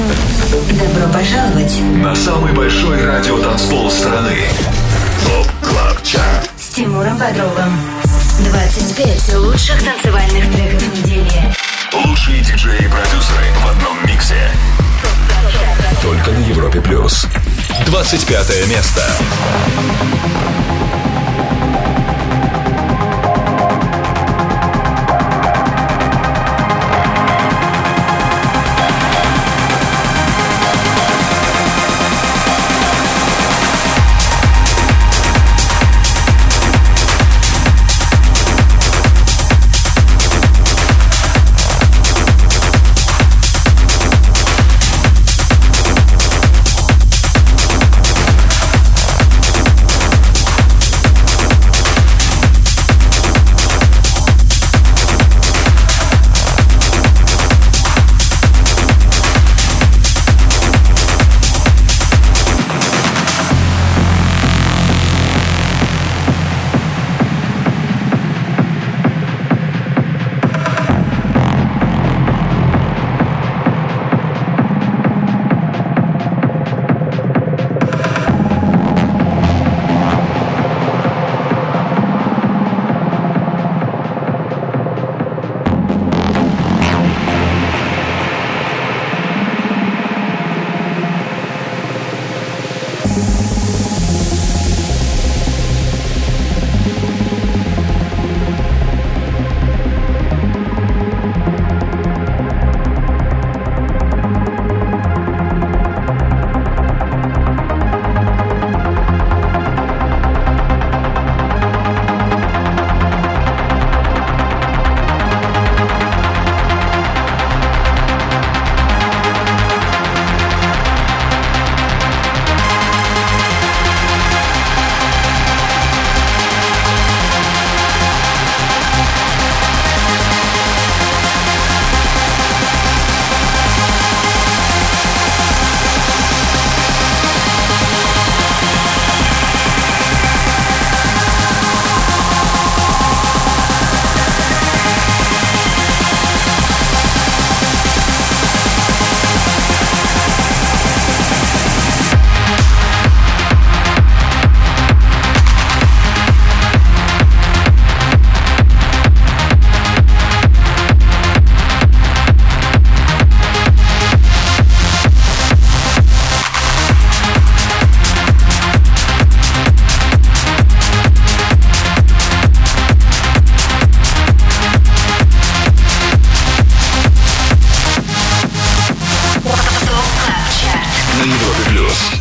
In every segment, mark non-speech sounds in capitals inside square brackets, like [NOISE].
Добро пожаловать на самый большой радиотанцпол страны. ТОП КЛАБ ЧАРТ с Тимуром Бодровым. 25 лучших танцевальных треков недели. Лучшие диджеи и продюсеры в одном миксе. Только на Европе Плюс. 25 место.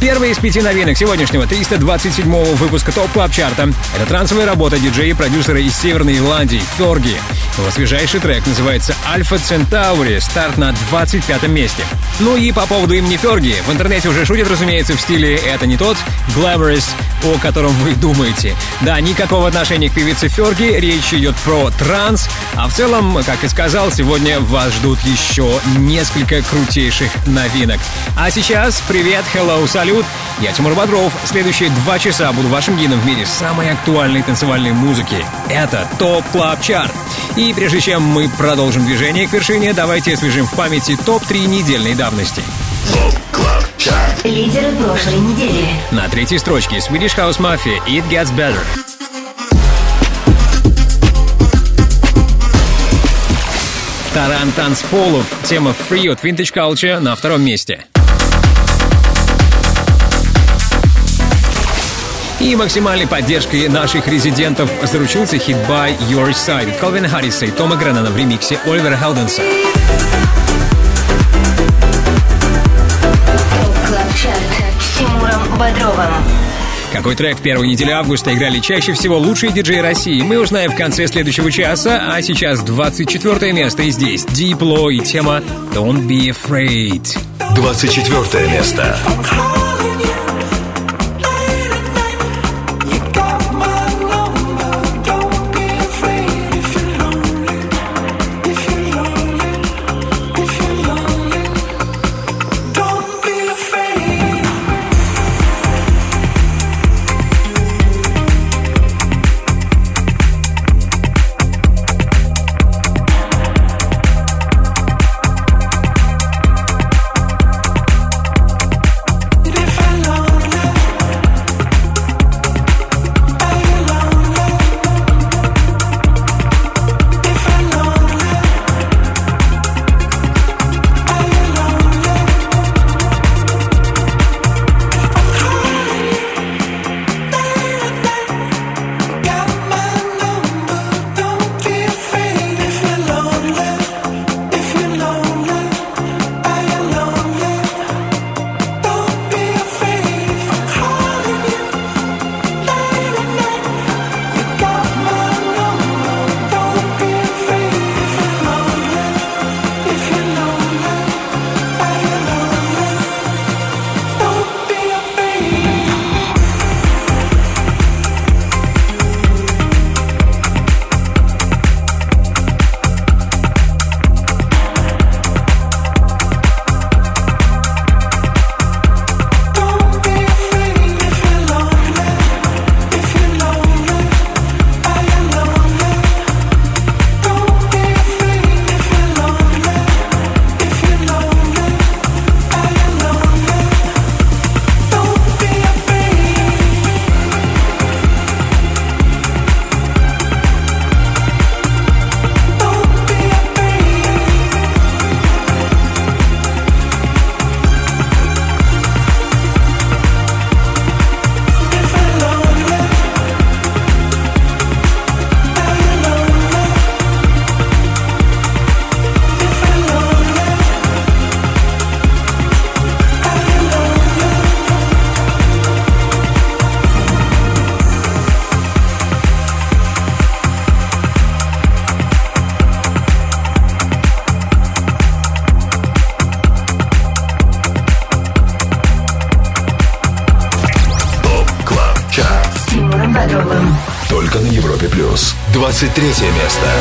Первая из пяти новинок сегодняшнего 327-го выпуска TOP Club Chart'а — это трансовая работа диджея и продюсера из Северной Ирландии Ферги. Его свежайший трек называется «Alpha Centauri», старт на 25 месте. Ну и по поводу имени Ферги, в интернете уже шутят, разумеется, в стиле «это не тот», «glamorous», о котором вы думаете. Да, никакого отношения к певице Ферги, речь идет про транс, а в целом, как и сказал, сегодня вас ждут еще несколько крутейших новинок. А сейчас привет, hello, салют, я Тимур Бодров. Следующие два часа буду вашим гидом в мире самой актуальной танцевальной музыки. Это TOP Club Chart. И прежде чем мы продолжим движение к вершине, давайте освежим в памяти ТОП-3 недельной давности. Чарт. Лидеры прошлой недели. На третьей строчке Swedish House Mafia It Gets Better. Таран танцполов. Тема Free от Vintage Culture на втором месте. И максимальной поддержкой наших резидентов заручился хит by Your Side Колвина Харриса и Тома Греннана в ремиксе Оливера Хелденса. Бодровым. Какой трек в первой неделе августа играли чаще всего лучшие диджеи России, мы узнаем в конце следующего часа, а сейчас 24 место и здесь Low и тема Don't Be Afraid. 24 место. плюс. 23 место.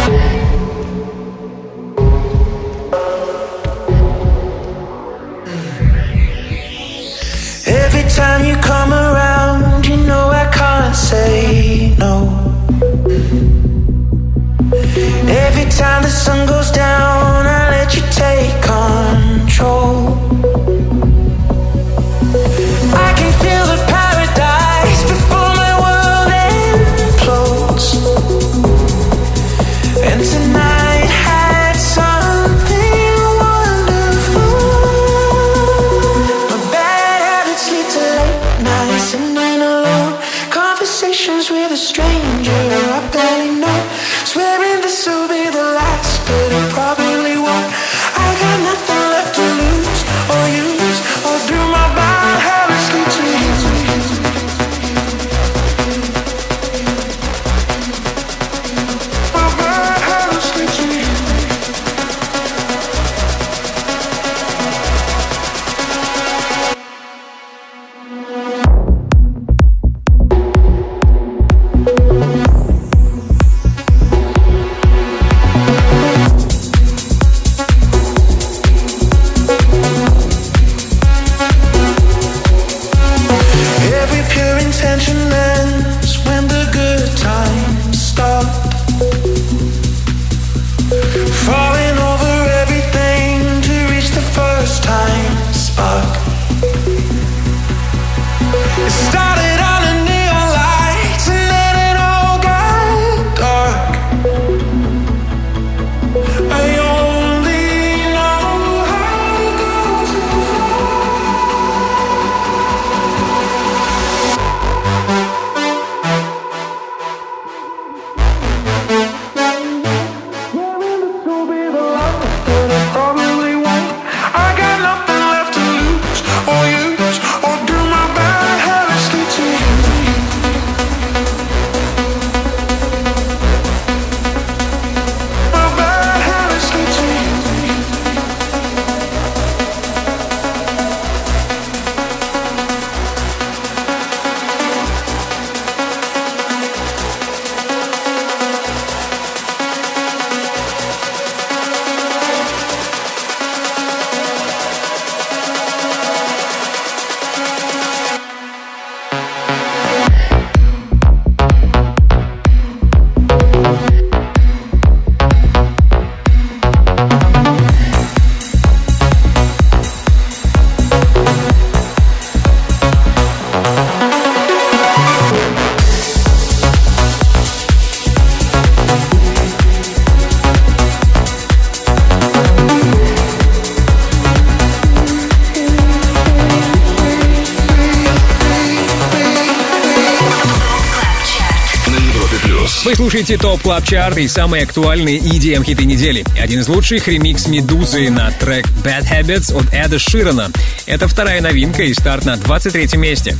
Слушаете TOP Club Chart и самые актуальные EDM хиты недели. Один из лучших ремикс Медузы на трек Bad Habits от Эда Ширана. Это вторая новинка и старт на 23 месте.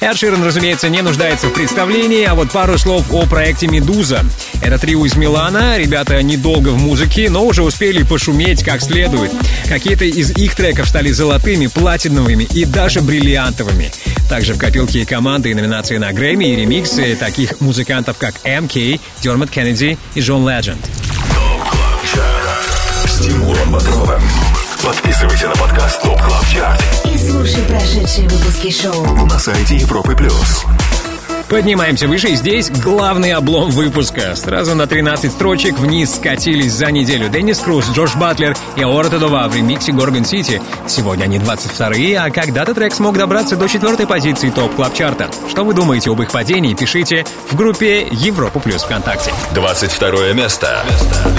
Эд Ширан, разумеется, не нуждается в представлении, а вот пару слов о проекте «Meduza». Это трио из Милана, ребята недолго в музыке, но уже успели пошуметь как следует. Какие-то из их треков стали золотыми, платиновыми и даже бриллиантовыми. Также в копилке команды и номинации на Грэмми и ремиксы таких музыкантов, как MK, Дермот Кеннеди и Джон Ледженд. С Тимуром Бодровым. Подписывайся на подкаст TOP Club Chart И слушай прошедшие выпуски шоу. на сайте Европы плюс. Поднимаемся выше, и здесь главный облом выпуска. Сразу на 13 строчек вниз скатились за неделю Деннис Круз, Джордж Батлер и Аора Тедова в ремиксе Gorgon City. Сегодня они 22-е, а когда-то трек смог добраться до четвертой позиции топ клаб чарта Что вы думаете об их падении, пишите в группе Европа Плюс ВКонтакте. 22 место. Бодровым.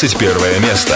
21 место.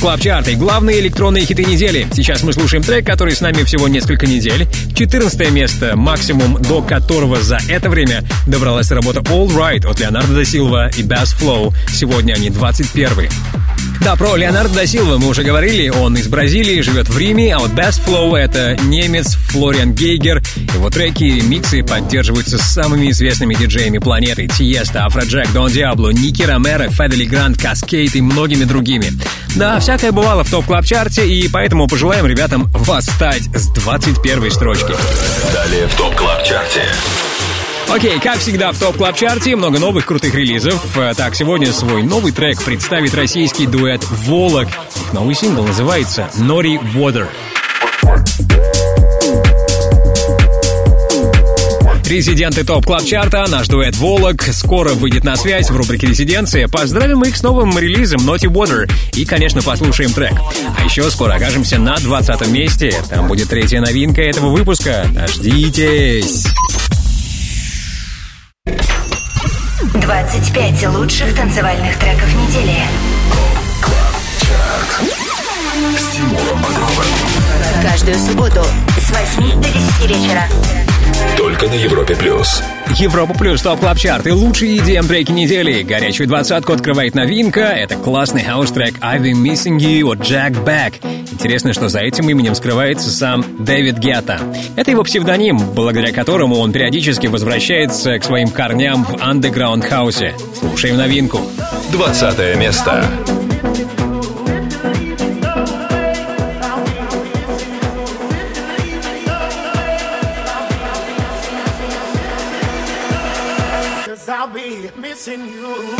TOP Club Chart и главные электронные хиты недели. Сейчас мы слушаем трек, который с нами всего несколько недель. 14 место, максимум до которого за это время добралась работа All Right от Леонардо да Силва и Bass Flow. Сегодня они 21 да, про Леонардо да Силва мы уже говорили. Он из Бразилии, живет в Риме, а вот Bass Flow — это немец Флориан Гейгер. Его треки и миксы поддерживаются самыми известными диджеями планеты. Tiësto, Afrojack, Дон Диабло, Ники Ромеро, Fedde Le Grand, Kaskade и многими другими. Да, всякое бывало в TOP Club Chart'е и поэтому пожелаем ребятам восстать с 21 строчки. Далее в TOP Club Chart'е. Окей, как всегда в TOP Club Chart'е много новых крутых релизов. Э, так, сегодня свой новый трек представит российский дуэт «Volac». Их новый сингл называется «Naughty Water». Резиденты TOP Club Chart'а, наш дуэт «Volac» скоро выйдет на связь в рубрике «Резиденция». Поздравим их с новым релизом «Naughty Water» и, конечно, послушаем трек. А еще скоро окажемся на 20 месте. Там будет третья новинка этого выпуска. Дождитесь! 25 лучших танцевальных треков недели. Каждую субботу с 8 до 10 вечера. Только на Европе плюс. Европа плюс TOP Club Chart и лучшие EDM треки недели. Горячую двадцатку открывает новинка. Это классный хаус-трек I've been missing you от Jack Back. Интересно, что за этим именем скрывается сам Дэвид Гетта. Это его псевдоним, благодаря которому он периодически возвращается к своим корням в андеграунд хаусе. Слушаем новинку. Двадцатое место. in you.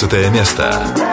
19 место.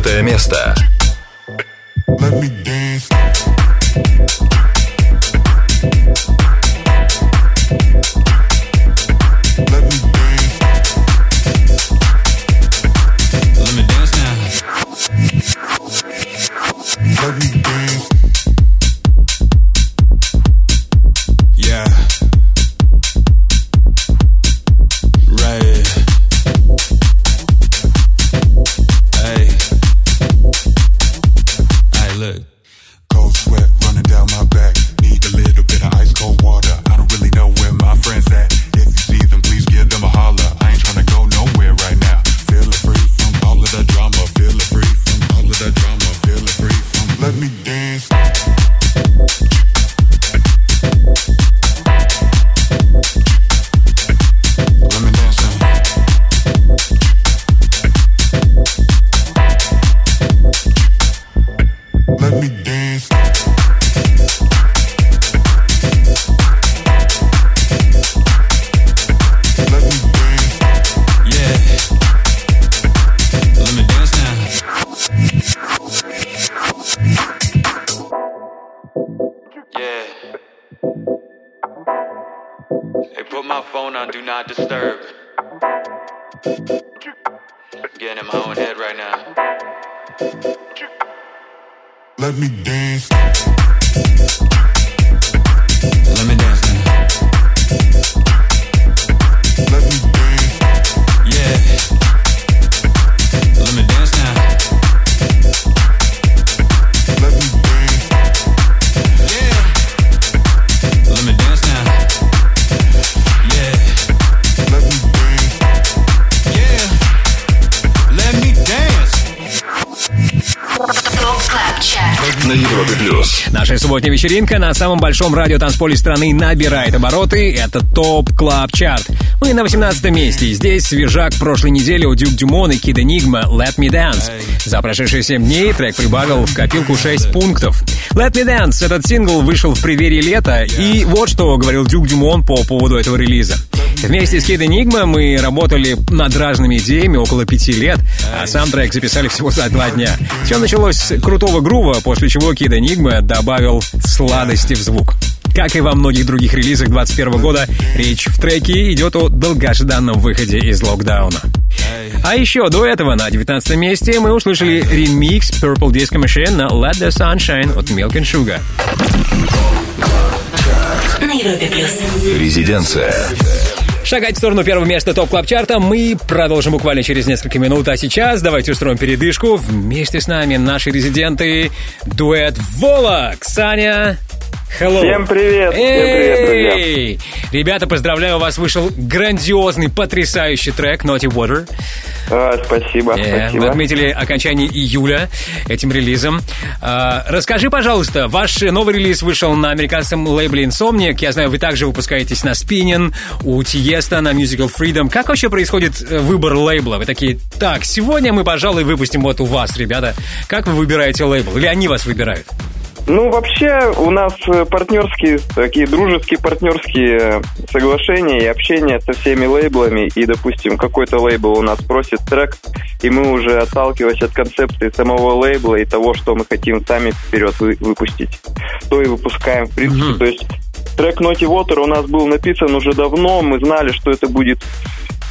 18 место. Вечеринка на самом большом радиотанцполе страны набирает обороты. Это TOP Club Chart. Мы на 18 месте. Здесь свежак прошлой недели у Duke Dumont и Kid Enigma «Let Me Dance». За прошедшие 7 дней трек прибавил в копилку 6 пунктов. «Let Me Dance» — этот сингл вышел в преддверии лета. И вот что говорил Duke Dumont по поводу этого релиза. Вместе с Kid Enigma мы работали над разными идеями около пяти лет, а сам трек записали всего за два дня. Все началось с крутого грува, после чего Кид Энигма добавил сладости в звук. Как и во многих других релизах 2021 года, речь в треке идет о долгожданном выходе из локдауна. А еще до этого на 19 месте мы услышали ремикс Purple Disco Machine на Let the Sunshine от Milk and Sugar. Резиденция. Шагать в сторону первого места топ клаб чарта мы продолжим буквально через несколько минут. А сейчас давайте устроим передышку. Вместе с нами наши резиденты дуэт Волок. Саня, hello. Всем привет, всем привет, друзья. Эй! Ребята, поздравляю вас, вышел грандиозный, потрясающий трек Naughty Water. А, спасибо, Э, спасибо. отметили окончание июля этим релизом. А, расскажи, пожалуйста, ваш новый релиз вышел на американском лейбле Insomniac. Я знаю, вы также выпускаетесь на Spinning, у Тиеста, на Musical Freedom. Как вообще происходит э, выбор лейбла? Вы такие, так, сегодня мы, пожалуй, выпустим вот у вас, ребята. Как вы выбираете лейбл? Или они вас выбирают? Ну, вообще, у нас э, партнерские, такие дружеские партнерские э, соглашения и общение со всеми лейблами. И, допустим, какой-то лейбл у нас просит трек, и мы уже, отталкиваясь от концепции самого лейбла и того, что мы хотим сами вперед вы- выпустить, то и выпускаем, в принципе. То есть трек Naughty Water у нас был написан уже давно, мы знали, что это будет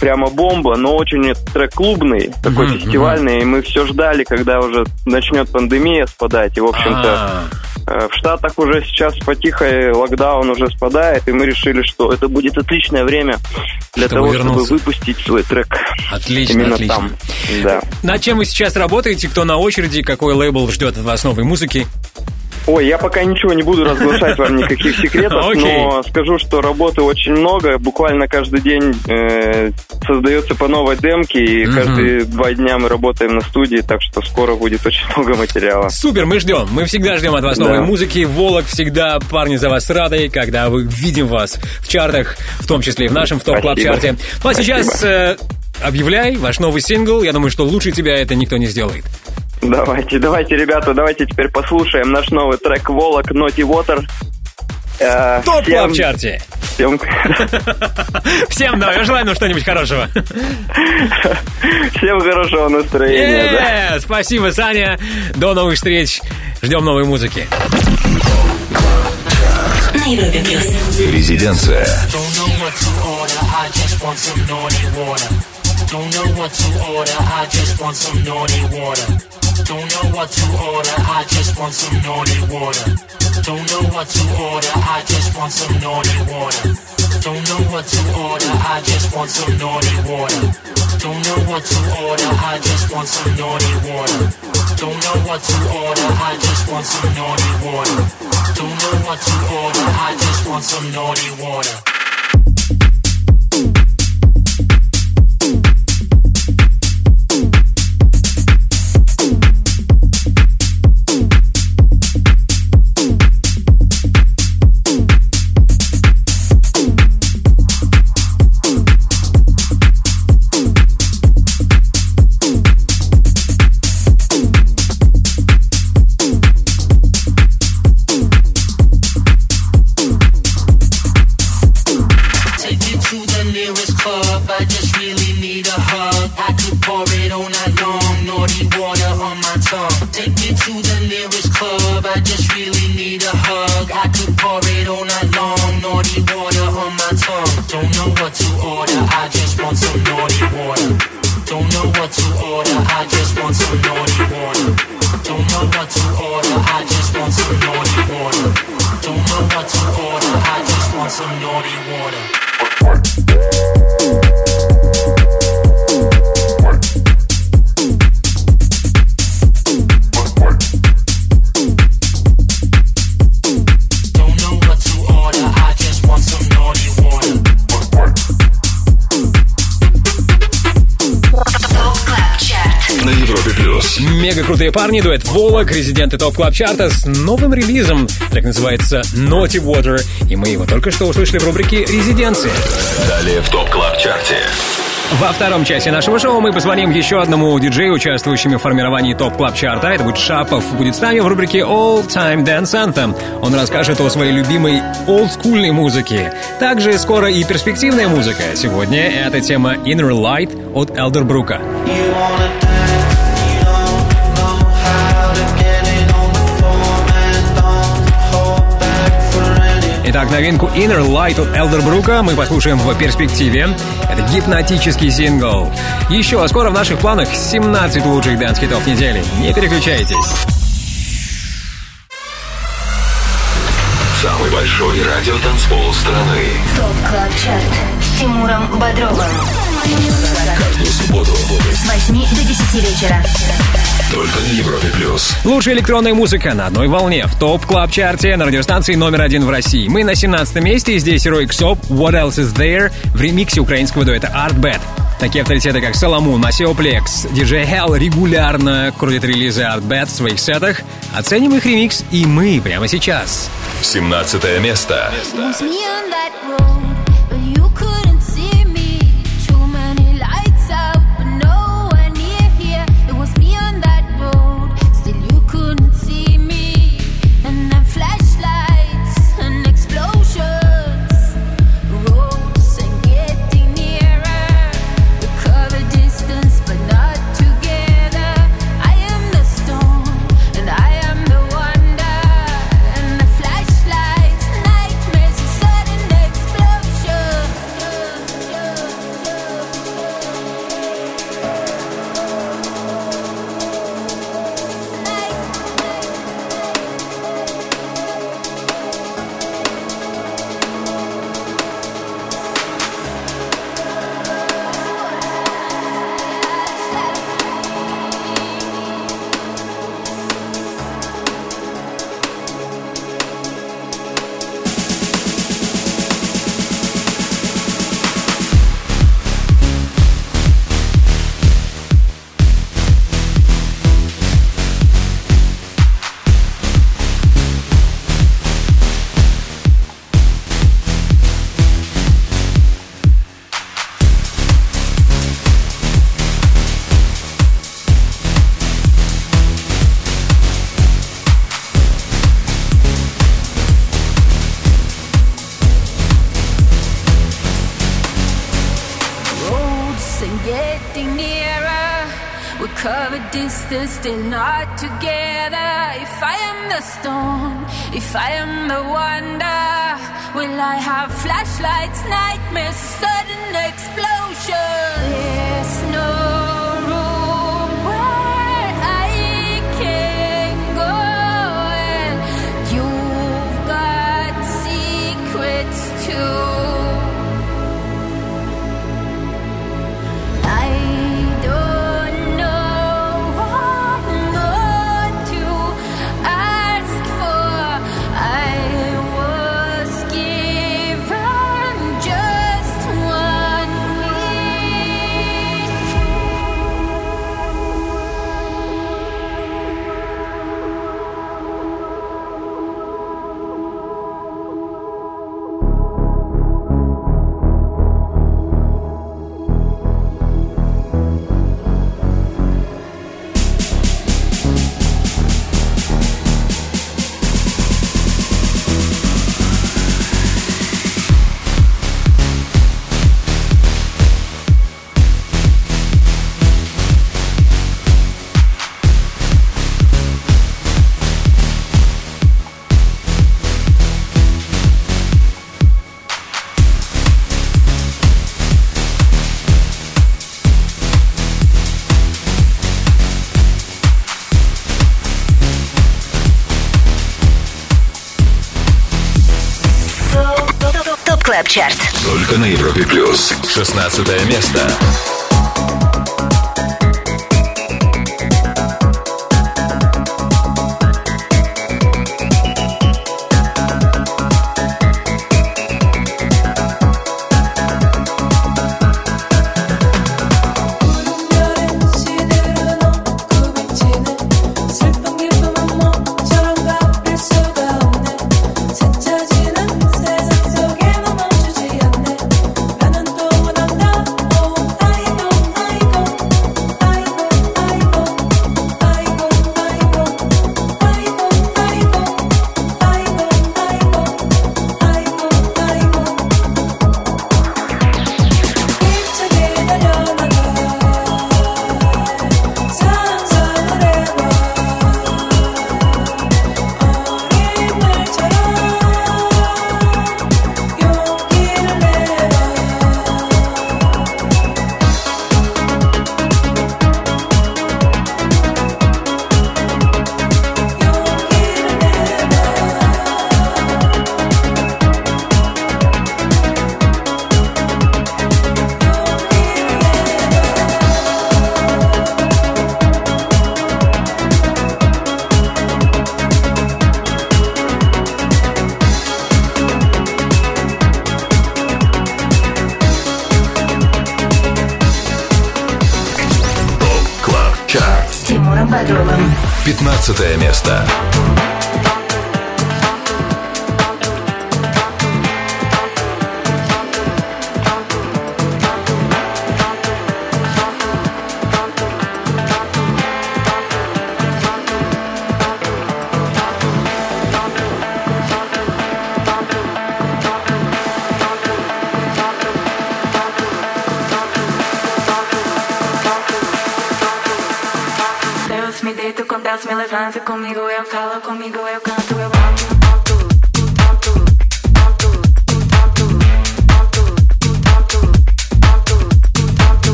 прямо бомба, но очень трек клубный, такой Мгм, фестивальный, и мы все ждали, когда уже начнет пандемия спадать, и, в общем-то, А, Э, В Штатах уже сейчас потихо локдаун уже спадает, и мы решили, что это будет отличное время для Чтобы того, вернуться. чтобы выпустить свой трек. Отлично, Именно отлично. там. Да. Над чем вы сейчас работаете? Кто на очереди? Какой лейбл ждет от вас новой музыки? Ой, я пока ничего не буду разглашать вам никаких [LAUGHS] секретов, Окей. но скажу, что работы очень много. Буквально каждый день э, создается по новой демке, и Мгм. каждые два дня мы работаем на студии, так что скоро будет очень [LAUGHS] много материала. Супер, мы ждем. Мы всегда ждем от вас Да. новой музыки. Волок всегда парни за вас рады, когда мы видим вас в чартах, в том числе и в нашем в топ клаб Спасибо. чарте. Ну а сейчас э, объявляй ваш новый сингл. Я думаю, что лучше тебя это никто не сделает. Давайте, давайте, ребята, давайте теперь послушаем наш новый трек «Волок Naughty Water». Э, Топ всем- клаб чарте. Всем, [LAUGHS] Всем давай, желаем нам что-нибудь хорошего. [LAUGHS] всем хорошего настроения. да. Е, Спасибо, Саня. До новых встреч. Ждем новой музыки. Резиденция. Don't know what to order, I just want some naughty water. Don't know what to order, I just want some naughty water. Don't know what to order, I just want some naughty water. Don't know what to order, I just want some naughty water. Don't know what to order, I just want some naughty water. Don't know what to order, I just want some naughty water. Don't know what to order, I just want some naughty water. I could pour it all night long. Naughty water on my tongue. Don't know what to order. I just want some naughty water. Don't know what to order. I just want some naughty water. Don't know what to order. I just want some naughty water. Don't know what to order. I just want some naughty water. Мега крутые парни, дуэт Volac, резиденты TOP Club Chart'а с новым релизом. Так называется Naughty Water. И мы его только что услышали в рубрике «Резиденции». Далее в TOP Club Chart'е. Во втором части нашего шоу мы позвоним еще одному диджею, участвующему в формировании TOP Club Chart'а Это будет Shapov. Будет с нами в рубрике All Time Dance Anthem. Он расскажет о своей любимой олдскульной музыке. Также скоро и перспективная музыка. Сегодня это тема Inner Light от Элдербрука. Итак, новинку Inner Light от Элдербрука мы послушаем в перспективе. Это гипнотический сингл. Еще скоро в наших планах 17 лучших дэнс-хитов недели. Не переключайтесь. Самый большой радиотанцпол страны. ТОП КЛАБ ЧАРТ с Тимуром Бодровым. Каждую субботу С 8 до 10 вечера. только на Европе+. плюс. Лучшая электронная музыка на одной волне в TOP Club Chart'е на радиостанции номер один в России. Мы на 17 месте, и здесь Röyksopp What Else Is There в ремиксе украинского дуэта Artbat. Такие авторитеты, как Соломон, Масеоплекс, диджей Hell регулярно крутят релизы Art Bad в своих сетах. Оценим их ремикс и мы прямо сейчас. 17 место. was still not together. If I am the storm, if I am the wonder, will I have flashlights, nightmares, sudden explosion? There's ТОП КЛАБ ЧАРТ Только на Европе+. плюс. 16 место.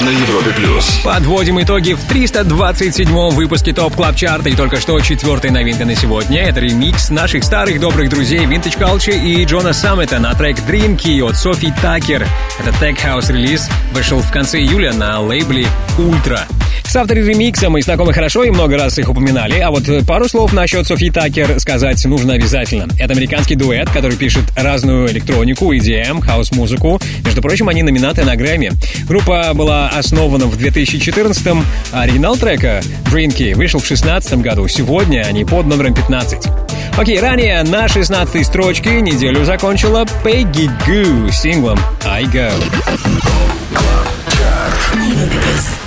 На Европе плюс. Подводим итоги в 327-м выпуске TOP Club Chart'а. И только что четвертая новинка на сегодня. Это ремикс наших старых добрых друзей Vintage Culture и Джона Саммита на трек Drinkee от Sofi Tukker. Это Tech House релиз вышел в конце июля на лейбле Ультра. С автором ремикса мы знакомы хорошо и много раз их упоминали, а вот пару слов насчет Sofi Tukker сказать нужно обязательно. Это американский дуэт, который пишет разную электронику, EDM, хаус-музыку. Между прочим, они номинаты на Грэмми. Группа была основана в 2014-м, а оригинал трека Drinky вышел в 2016 году. Сегодня они под номером 15. Окей, ранее на 16 строчке неделю закончила Peggy Goo синглом I Go. Rewind.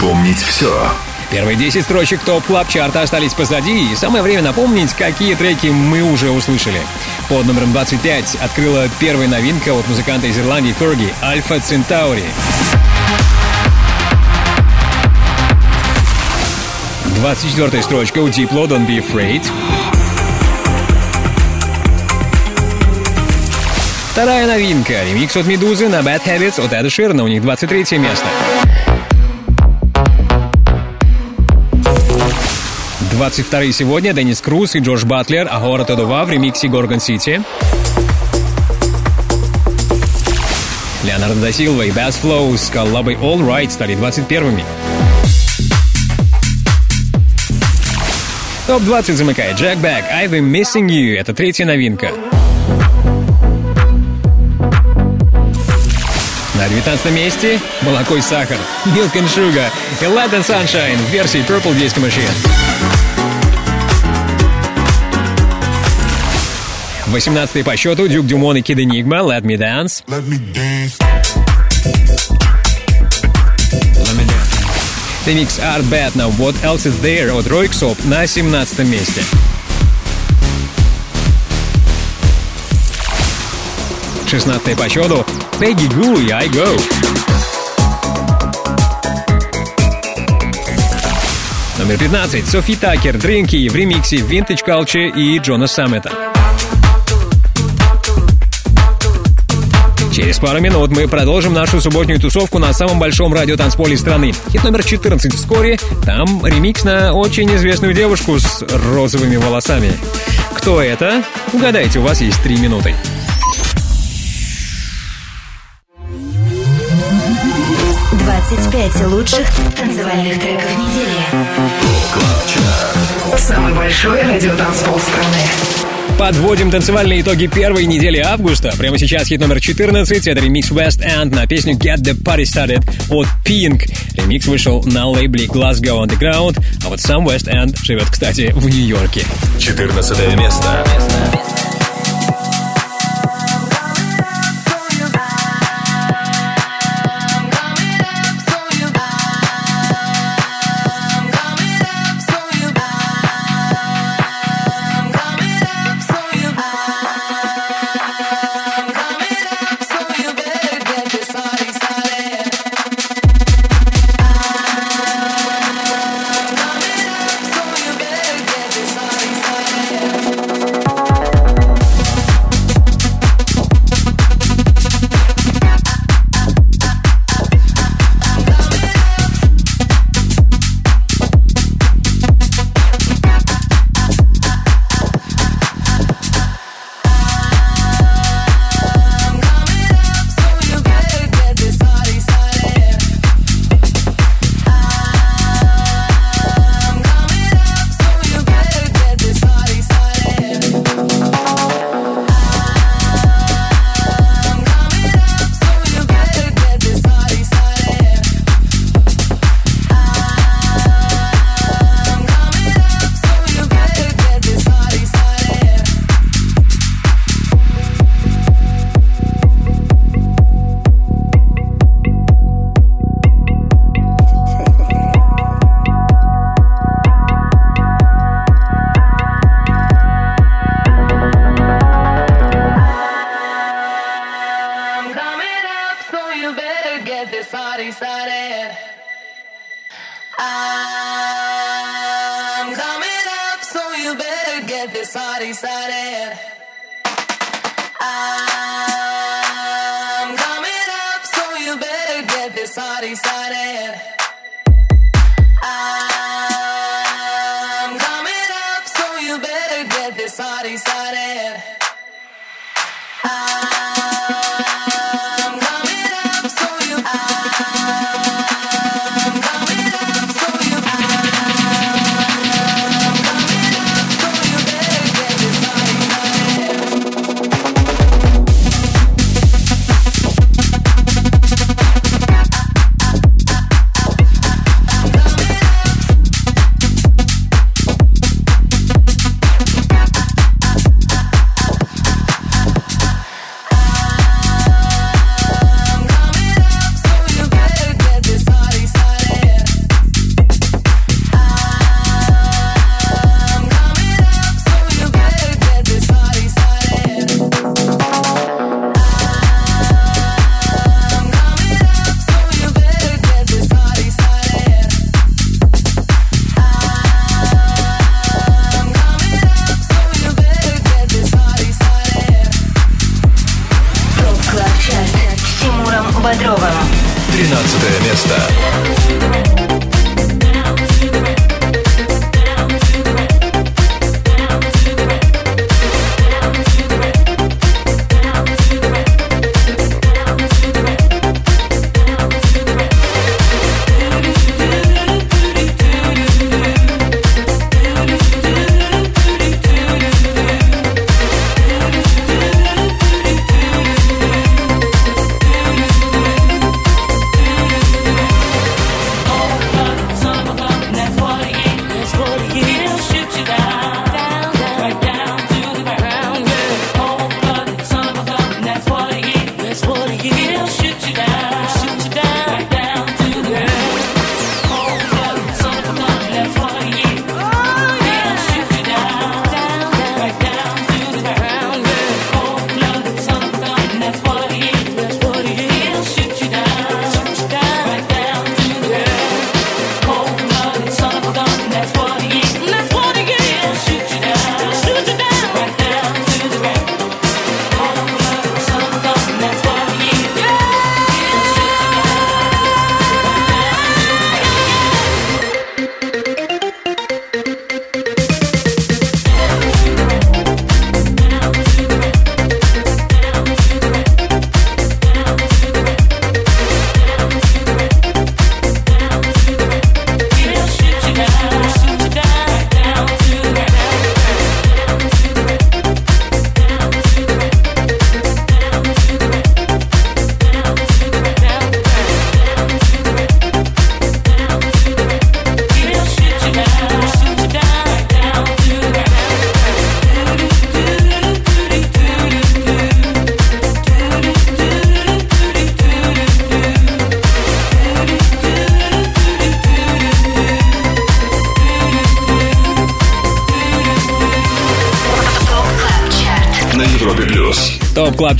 Вспомнить все. Первые 10 строчек топ клаб чарта остались позади, и самое время напомнить, какие треки мы уже услышали. Под номером 25 открыла первая новинка от музыканта из Ирландии Ферги «Альфа Центаури». 24 строчка у Diplo «Don't Be Afraid». Вторая новинка. Ремикс от Медузы на Bad Habits от Эда Ширна. У них 23 место. 22 сегодня Деннис Круз и Джордж Батлер «Агора Тодова» в ремиксе «Горгон Сити». Леонардо да Силва и Bass Flow с коллабой All Right стали 21-ми. Топ-20 замыкает Джек Бэк «I've been missing you» — это третья новинка. На 19 месте «Молоко и сахар» Milk and Sugar и Light and Sunshine в версии Purple Disco Machine. 18 по счету Дюк Дюмон и Кид Энигма «Let Me Dance». Let me dance. Ремикс Art Bad на What Else Is There от Ройксоп на 17 месте. 16 по счету Peggy Goo и I Go. Номер 15. Софи Такер, Дринки в ремиксе Vintage Culture и Джона Саммета. Через пару минут мы продолжим нашу субботнюю тусовку на самом большом радиотанцполе страны. Хит номер 14 вскоре. Там ремикс на очень известную девушку с розовыми волосами. Кто это? Угадайте, у вас есть три минуты. Двадцать пять лучших танцевальных треков недели. Самый большой радиотанцпол страны. Подводим танцевальные итоги первой недели августа. Прямо сейчас хит номер 14. Это ремикс West End на песню Get the Party Started от Pink. Ремикс вышел на лейбле Glasgow Underground, а вот сам West End живет, кстати, в Нью-Йорке. 14 место. I'm 13 место.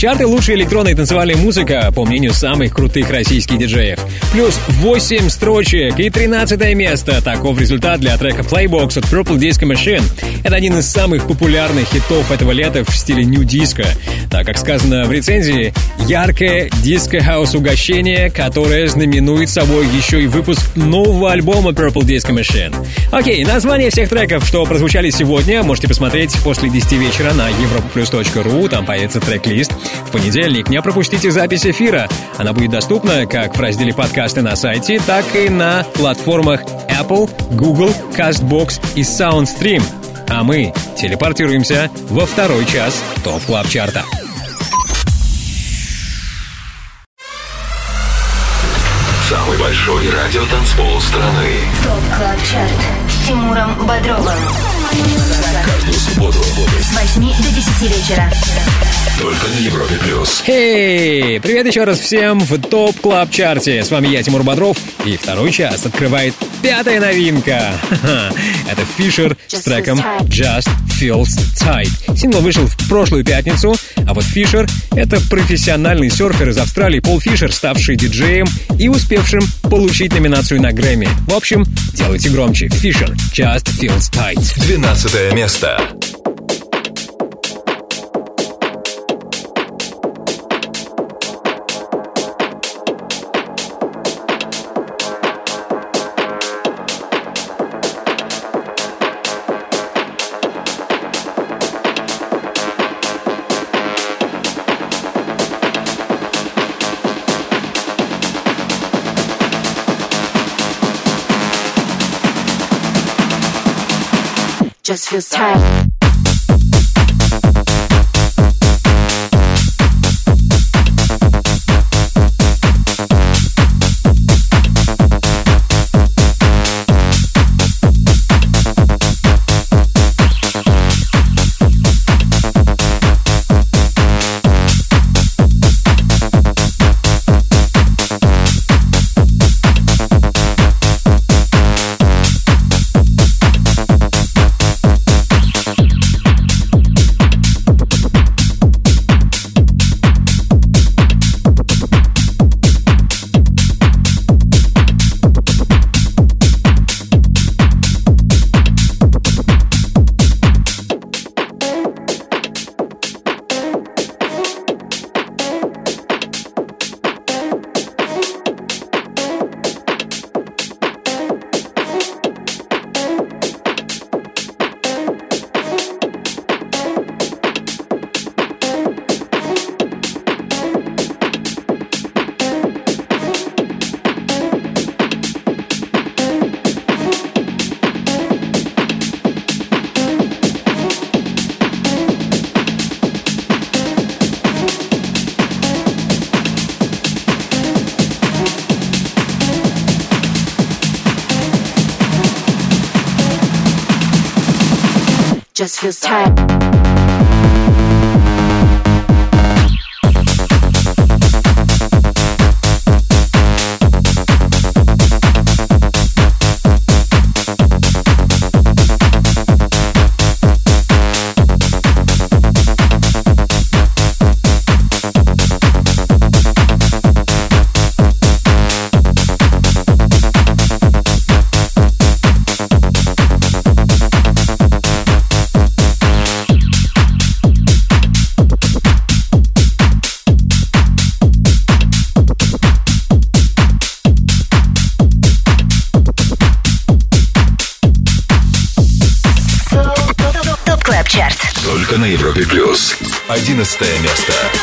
Чарты — лучшая электронная и танцевальная музыка, по мнению самых крутых российских диджеев. Плюс 8 строчек и 13 место. Таков результат для трека Playbox от Purple Disco Machine. Это один из самых популярных хитов этого лета в стиле New Disco. Так как сказано в рецензии, яркое диско-хаус угощение, которое знаменует собой еще и выпуск нового альбома Purple Disco Machine. Окей, название всех треков, что прозвучали сегодня, можете посмотреть после 10 вечера на europaplus.ru, там появится трек-лист. В понедельник не пропустите запись эфира. Она будет доступна как в разделе подкасты на сайте, так и на платформах Apple, Google, CastBox и SoundStream. А мы телепортируемся во второй час ТОП Клаб Чарта. Самый большой радиотанцпол страны. ТОП Клаб Чарт с Тимуром Бодровым. Каждую субботу С 8 до 10 вечера. только на Европе плюс. Хей! Привет еще раз всем в ТОП Клаб Чарте. С вами я, Тимур Бодров, и второй час открывает пятая новинка. [LAUGHS] Это Фишер с треком Just Feels Tight. Сингл вышел в прошлую пятницу, а вот Фишер — это профессиональный серфер из Австралии Пол Фишер, ставший диджеем и успевшим получить номинацию на Грэмми. В общем, делайте громче. Фишер Just Feels Tight. 12 место. this time. 11 место.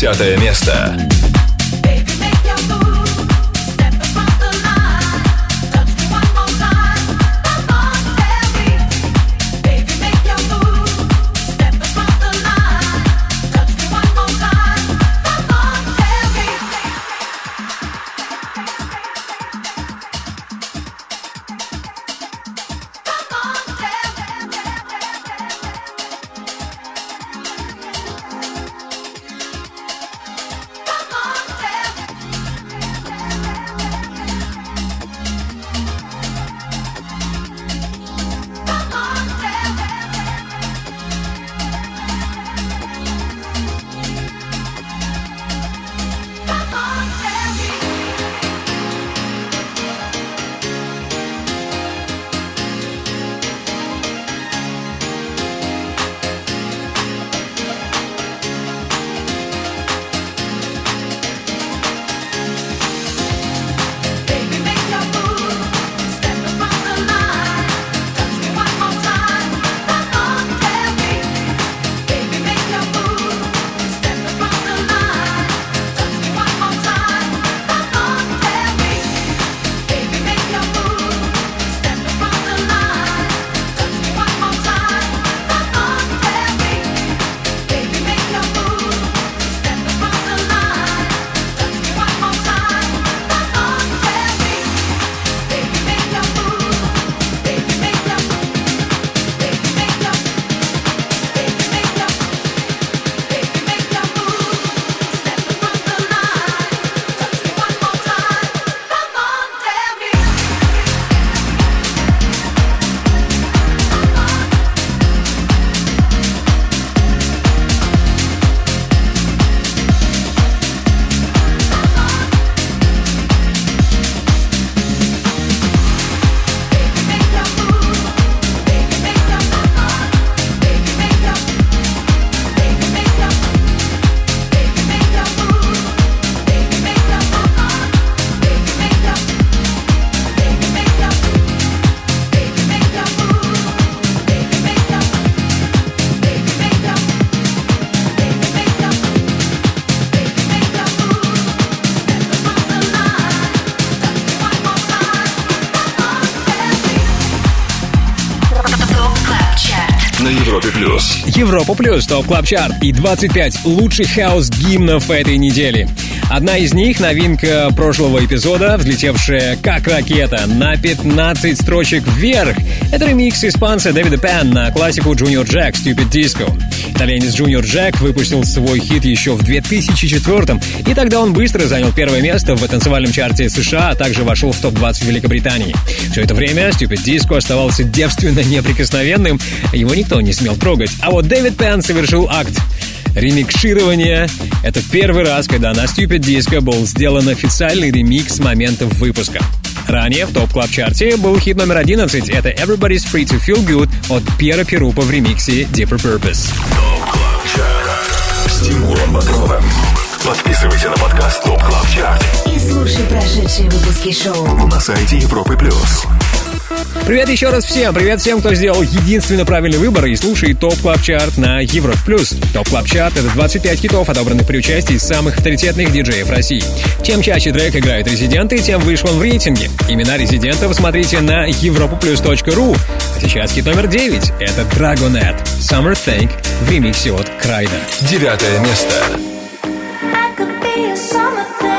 10 место. Плюс. Европа плюс топ клаб чарт и 25 лучших хаус гимнов этой недели. Одна из них — новинка прошлого эпизода, взлетевшая как ракета на 15 строчек вверх. Это ремикс испанца Дэвида Пен на классику Junior Jack Stupid Disco. Итальянец Junior Jack выпустил свой хит еще в 2004 и тогда он быстро занял первое место в танцевальном чарте США, а также вошел в топ-20 Великобритании. Все это время Stupid Disco оставался девственно [LAUGHS] неприкосновенным, его никто не смел трогать. А вот Дэвид Пен совершил акт ремикширования. Это первый раз, когда на Stupid Disco был сделан официальный ремикс с момента выпуска. Ранее в топ клаб чарте был хит номер 11. Это Everybody's Free to Feel Good от Пьера Перупа в ремиксе Deeper Purpose. С Тимуром Бодровым. Подписывайся на подкаст Топ Клаб Чарт И слушай прошедшие выпуски шоу. на сайте Европы плюс. Привет еще раз всем! Привет всем, кто сделал единственно правильный выбор и слушает ТОП Клаб Чарт на Европ Плюс. ТОП Клаб Чарт — это 25 хитов, отобранных при участии самых авторитетных диджеев России. Чем чаще трек играют резиденты, тем выше он в рейтинге. Имена резидентов смотрите на europaplus.ru. А сейчас хит номер 9 — это Dragonette Summer Thing в ремиксе от Крайдера. Девятое место. I could be a summer thing.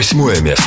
Восьмое место.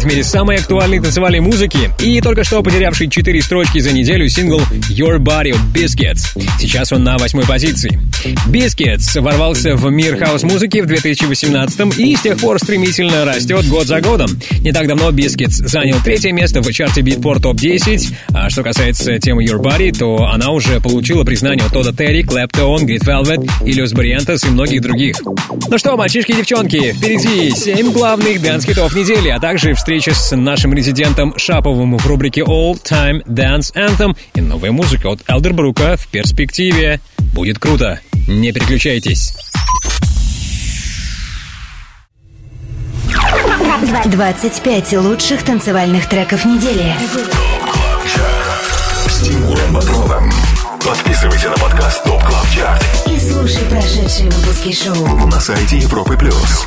В мире самой актуальной танцевальной музыки. И только что потерявший 4 строчки за неделю сингл Your Body от Biscits. Сейчас он на восьмой позиции. Biscits ворвался в мир хаус-музыки в 2018 и с тех пор стремительно растет год за годом. Не так давно Biscits занял третье место в чарте Beatport Top 10. А что касается темы Your Body, то она уже получила признание от Тода Терри, Claptone, Green Velvet, Illyus Barrientos и многих других. Ну что, мальчишки и девчонки, впереди 7 главных дэнс-хитов недели, а также встреча с нашим резидентом Шаповым в рубрике All Time Dance Anthem и новая музыка от Элдербрука в перспективе. Будет круто. Не переключайтесь. 25 лучших танцевальных треков недели. с Тимуром Бодровым. Подписывайся на подкаст ТОП КЛАБ ЧАРТ И слушай прошедшие выпуски шоу. на сайте Европы Плюс.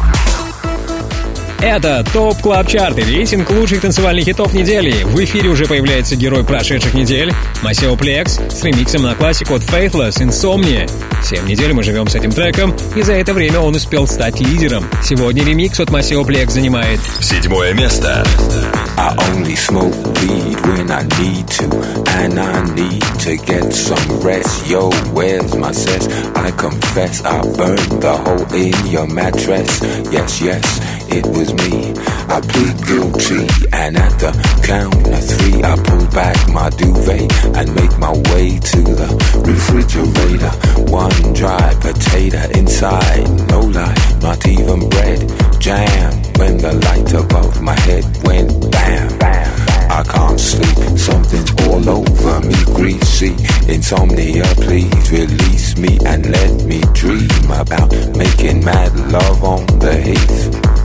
Это ТОП Клаб Чарт и рейтинг лучших танцевальных хитов недели. В эфире уже появляется герой прошедших недель Масео Плекс с ремиксом на классику от Faithless Insomnia. Семь недель мы живем с этим треком, и за это время он успел стать лидером. Сегодня ремикс от Масео Плекс занимает Седьмое место. I only smoke weed when I need to, and I need to get some rest. Yo, where's my sense? I confess I burned the hole in your mattress. Yes, yes, it was me. I plead guilty, and at the count of three, I pull back my duvet and make my way to the refrigerator. One dry potato inside, no lie, not even bread. Jam when the light above my head went bam, bam. I can't sleep, something's all over me, greasy. Insomnia, please release me and let me dream about making mad love on the heath.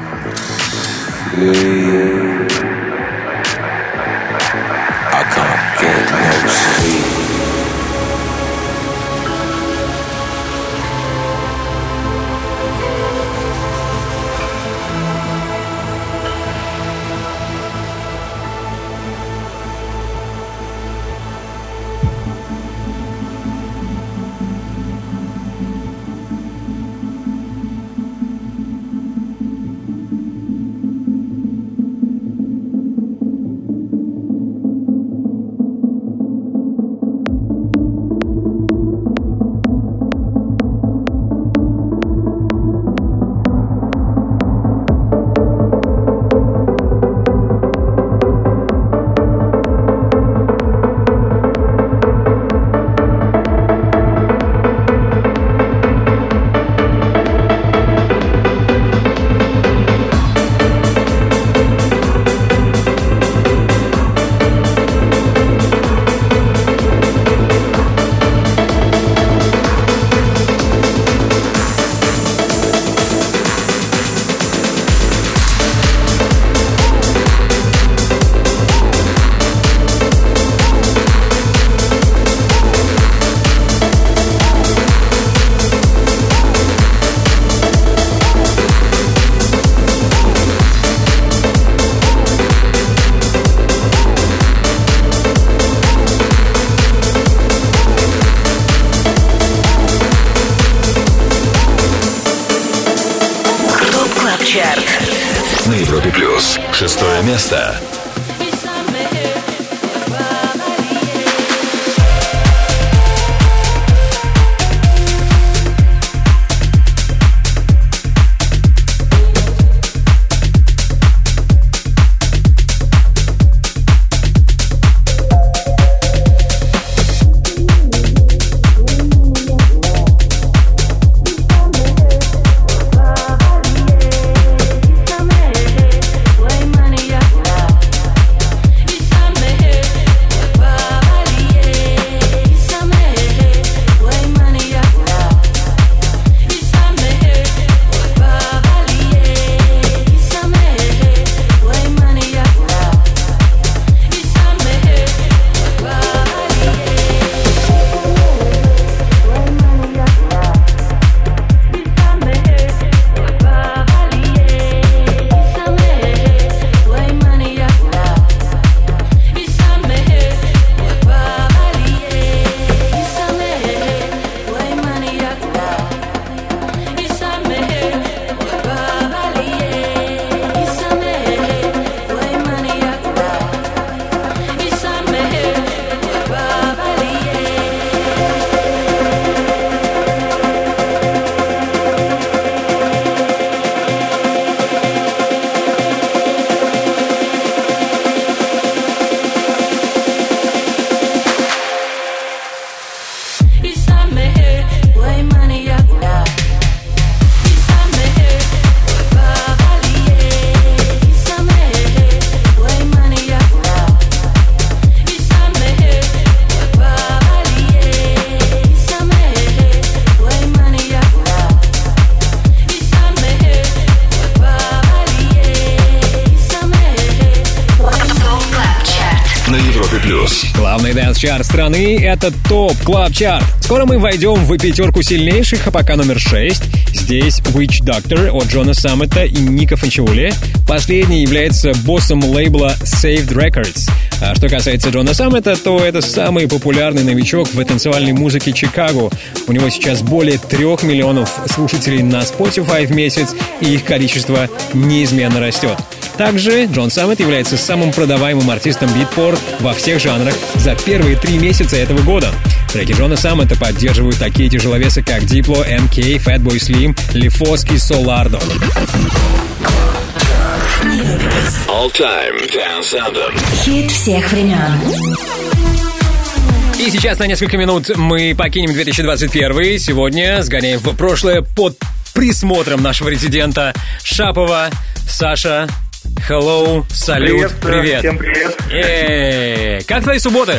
yeah. Страны — это ТОП Клаб Чарт. Скоро мы войдем в пятерку сильнейших, а пока номер шесть. Здесь Witch Doctor от Джона Саммита и Ника Фанчулли. Последний является боссом лейбла Saved Records. А что касается Джона Саммита, то это самый популярный новичок в танцевальной музыке Чикаго. У него сейчас более трех миллионов слушателей на Spotify в месяц, и их количество неизменно растет. Также Джон Саммит является самым продаваемым артистом Beatport во всех жанрах за первые три месяца этого года. Треки Джона Саммета поддерживают такие тяжеловесы, как Дипло, МК, Fatboy Slim, Лифоски, Солардо. All Time Dance Anthem. Хит всех времен. И сейчас на несколько минут мы покинем 2021. Сегодня сгоняем в прошлое под присмотром нашего резидента Шапова. Саша, hello, салют, Приветствую, привет. всем привет. Э, Как твои субботы?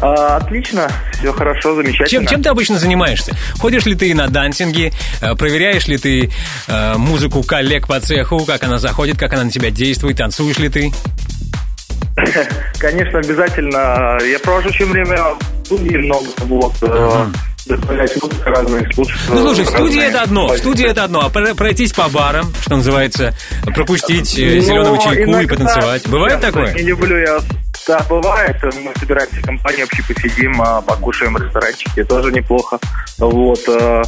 А, отлично, все хорошо, замечательно. Чем, чем ты обычно занимаешься? Ходишь ли ты на дансинги? Э, Проверяешь ли ты э, музыку коллег по цеху? Как она заходит, как она на тебя действует? Танцуешь ли ты? [LAUGHS] Конечно, обязательно. Я провожу очень время в студии много, вот, э, доставлять музыку разные, слушать. Ну, слушай, в э, студии это одно, в студии это одно, а про- пройтись по барам, что называется, пропустить э, Но зеленого чайку и потанцевать. Бывает такое? Не люблю я. Да, бывает. Мы собираемся в компании, вообще посидим, а, покушаем в ресторанчике. Тоже неплохо. Вот. э,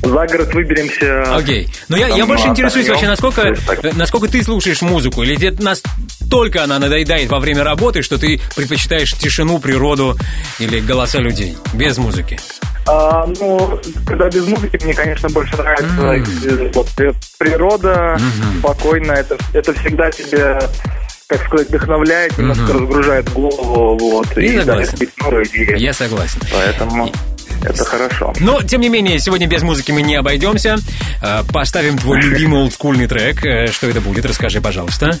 За город выберемся. Окей. Но я, я Там, больше а, интересуюсь вообще, насколько, э, насколько ты слушаешь музыку, или тебе настолько она надоедает во время работы, что ты предпочитаешь тишину, природу или голоса людей, без музыки. А, ну, когда без музыки, мне, конечно, больше нравится э, вот, природа, спокойно. Это, это всегда тебе, как сказать, вдохновляет, немножко разгружает голову. Вот, и согласен. идеи. Я согласен. Поэтому это хорошо. Но, тем не менее, сегодня без музыки мы не обойдемся. Э, Поставим твой любимый олдскульный трек. Э, Что это будет? Расскажи, пожалуйста.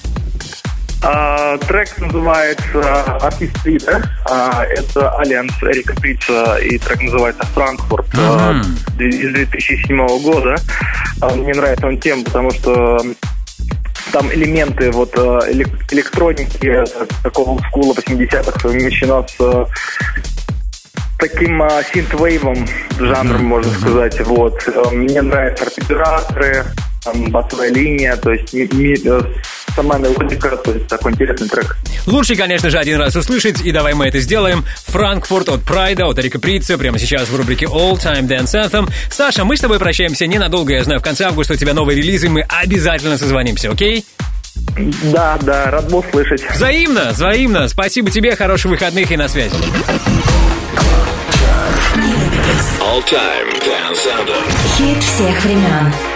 А, трек называется «Артист Pryda». А, это alias Эрика Придза, и трек называется «Frankfurt» а, из 2007 года. А, мне нравится он тем, потому что там элементы вот элек- электроники э, такого скула 80-х совмещено с таким синтвейвом жанром, можно сказать. Вот. Мне нравятся арпеджиаторы, там, басовая линия, то есть ми- ми- э, сама мелодика, то есть такой интересный трек. Лучше, конечно же, один раз услышать, и давай мы это сделаем. Франкфурт от Прайда, от Эрика Прица, прямо сейчас в рубрике All Time Dance Anthem. Саша, мы с тобой прощаемся ненадолго, я знаю, в конце августа у тебя новые релизы, мы обязательно созвонимся, окей? Да, да, рад был слышать. Взаимно, взаимно. Спасибо тебе, хороших выходных и на связи. All Time Dance Anthem. Хит всех времен.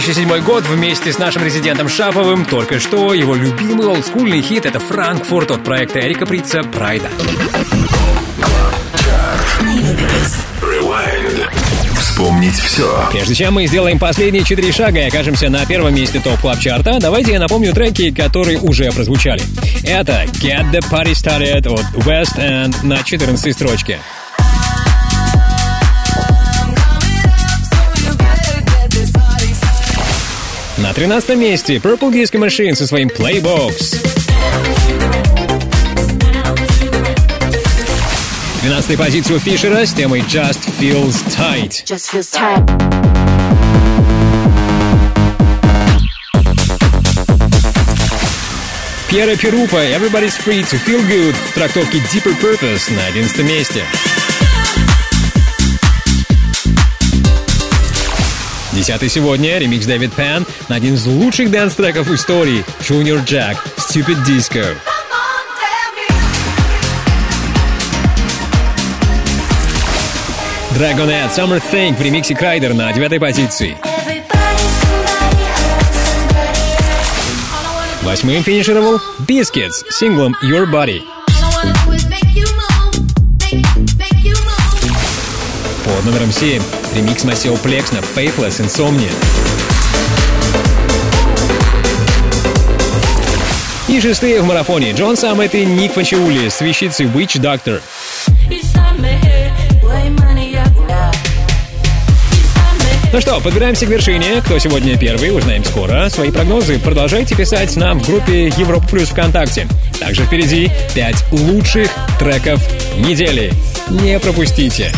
2007 год вместе с нашим резидентом Шаповым. Только что его любимый олдскульный хит — это «Франкфурт» от проекта Эрика Прица «Прайда». Вспомнить все. Прежде чем мы сделаем последние четыре шага и окажемся на первом месте топ клаб чарта давайте я напомню треки, которые уже прозвучали. Это Get the Party Started от West End на 14 строчке. На 13 месте Purple Disco Machine со своим Playbox. 12 позицию Фишера с темой Just Feels Tight. Just feels tight. Пьера Перупа Everybody's Free to Feel Good в трактовке Deeper Purpose на 11 месте. Десятый сегодня ремикс Дэвид Пен на один из лучших дэнс-треков истории Junior Jack Stupid Disco. Dragonette Summer Thing в ремиксе Крайдер на девятой позиции. Восьмым финишировал Biscits с синглом Your Body. Под номером 7 ремикс Масео Плекс на Faithless Insomnia. И шестые в марафоне Джон Саммет и Ник Фачиули с вещицей Witch Doctor. Ну что, подбираемся к вершине. Кто сегодня первый, узнаем скоро. Свои прогнозы продолжайте писать нам в группе Европа Плюс ВКонтакте. Также впереди 5 лучших треков недели. Не пропустите.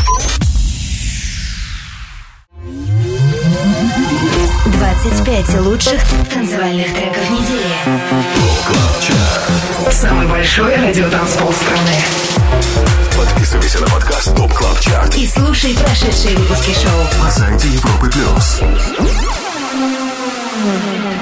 25 лучших танцевальных треков недели. Самый большой радиотанцпол страны. Подписывайся на подкаст Top Club Chart И слушай прошедшие выпуски шоу. на сайте Европы Плюс.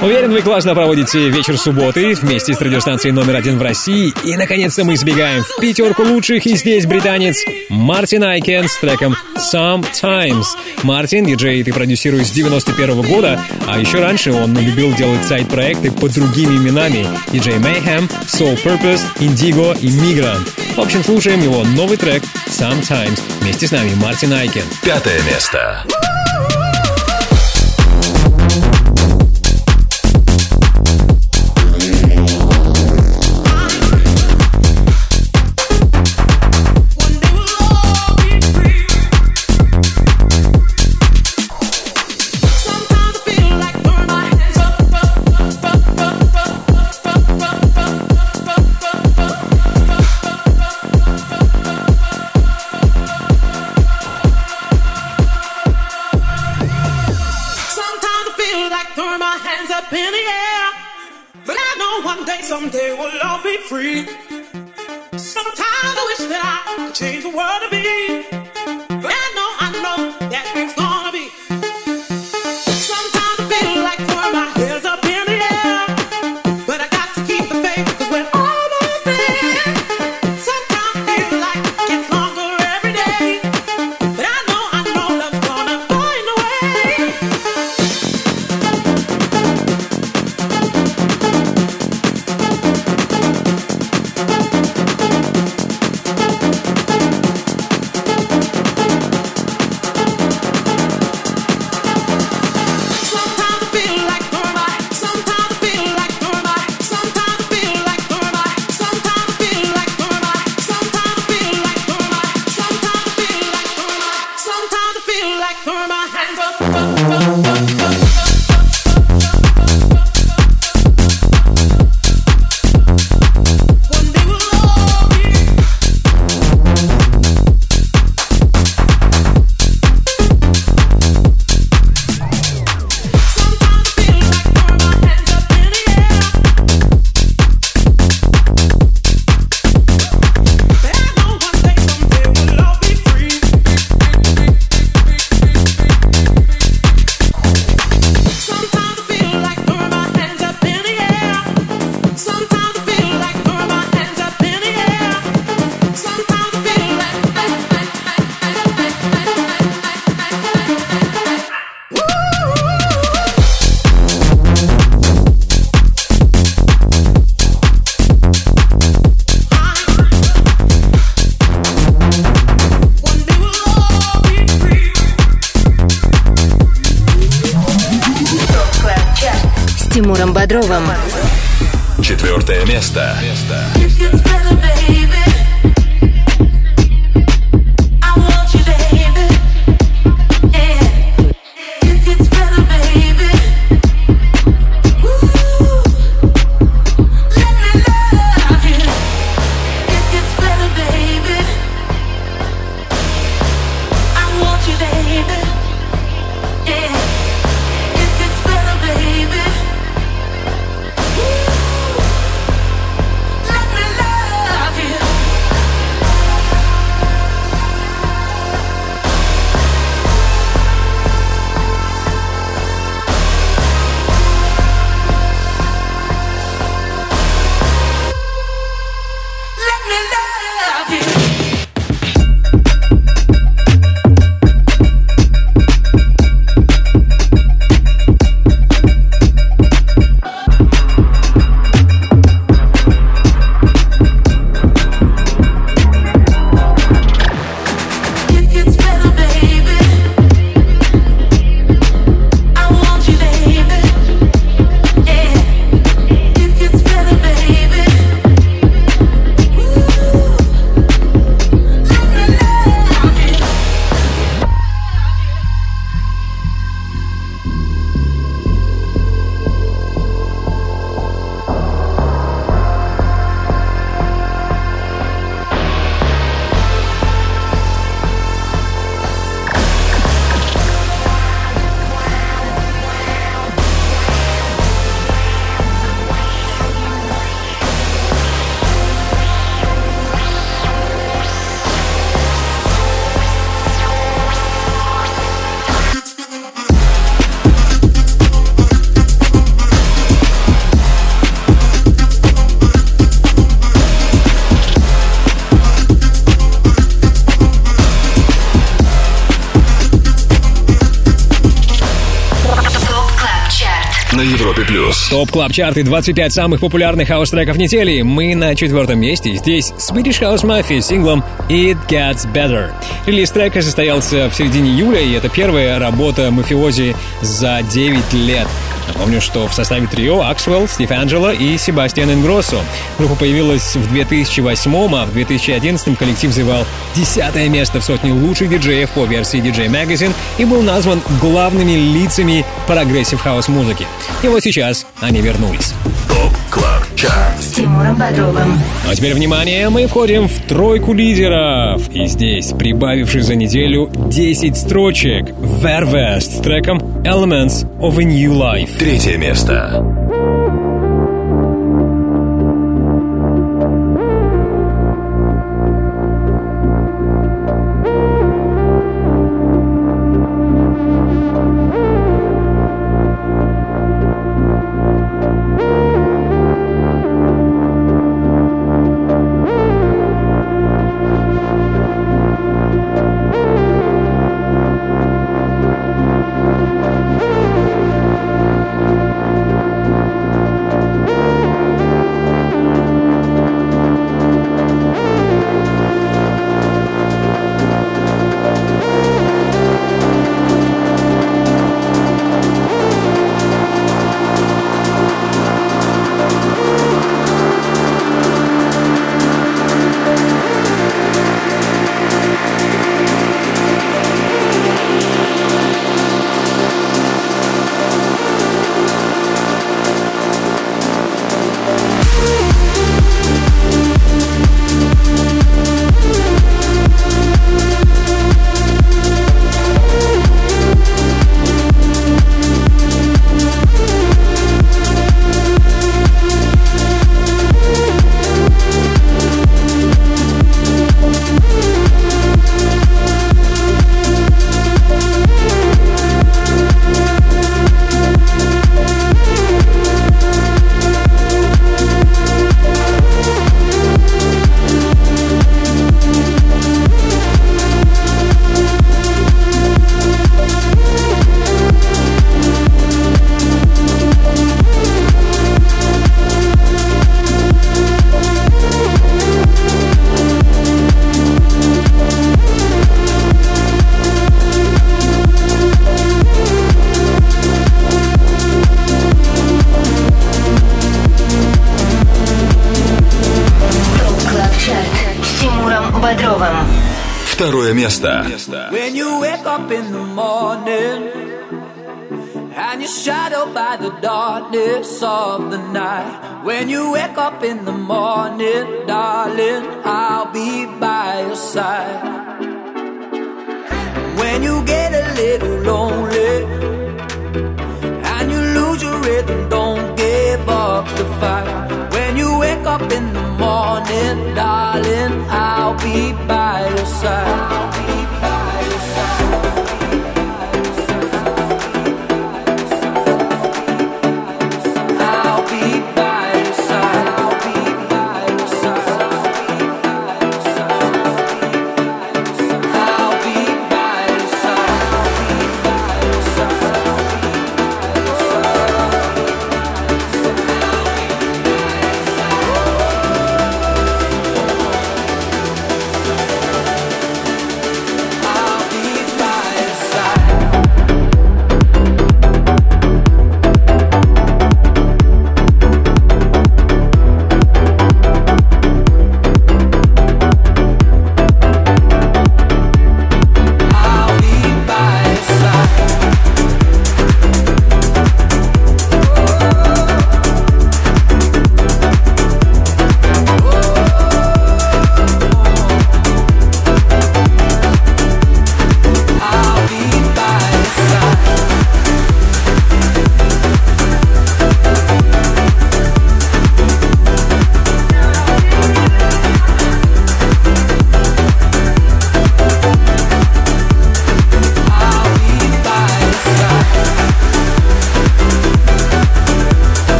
Уверен, вы классно проводите вечер субботы вместе с радиостанцией номер один в России. И, наконец-то, мы сбегаем в пятерку лучших. И здесь британец Мартин Айкин с треком Sometimes. Мартин, диджей, ты продюсируешь с 91 года, а еще раньше он любил делать сайт-проекты под другими именами. Диджей Mayhem, Soul Purpose, Indigo и Migrant. В общем, слушаем его новый трек Sometimes. Вместе с нами Мартин Айкен. Пятое место. Sometimes free. Sometimes I wish that I could change the world to be. Club Chart и 25 самых популярных хаус-треков недели. Мы на четвертом месте. Здесь Swedish House Mafia с синглом It Gets Better. Релиз трека состоялся в середине июля, и это первая работа мафиози за 9 лет. Напомню, что в составе трио Аксвелл, Стив Анджело и Себастьян Ингроссо. Группа появилась в 2008, а в 2011 коллектив завоевал десятое место в сотне лучших диджеев по версии DJ Magazine и был назван главными лицами progressive house музыки. И вот сейчас они вернулись. С Тимуром Бодровым. А теперь внимание, мы входим в тройку лидеров. И здесь, прибавивший за неделю 10 строчек, Vervest с треком Elements of a New Life. Третье место. Место.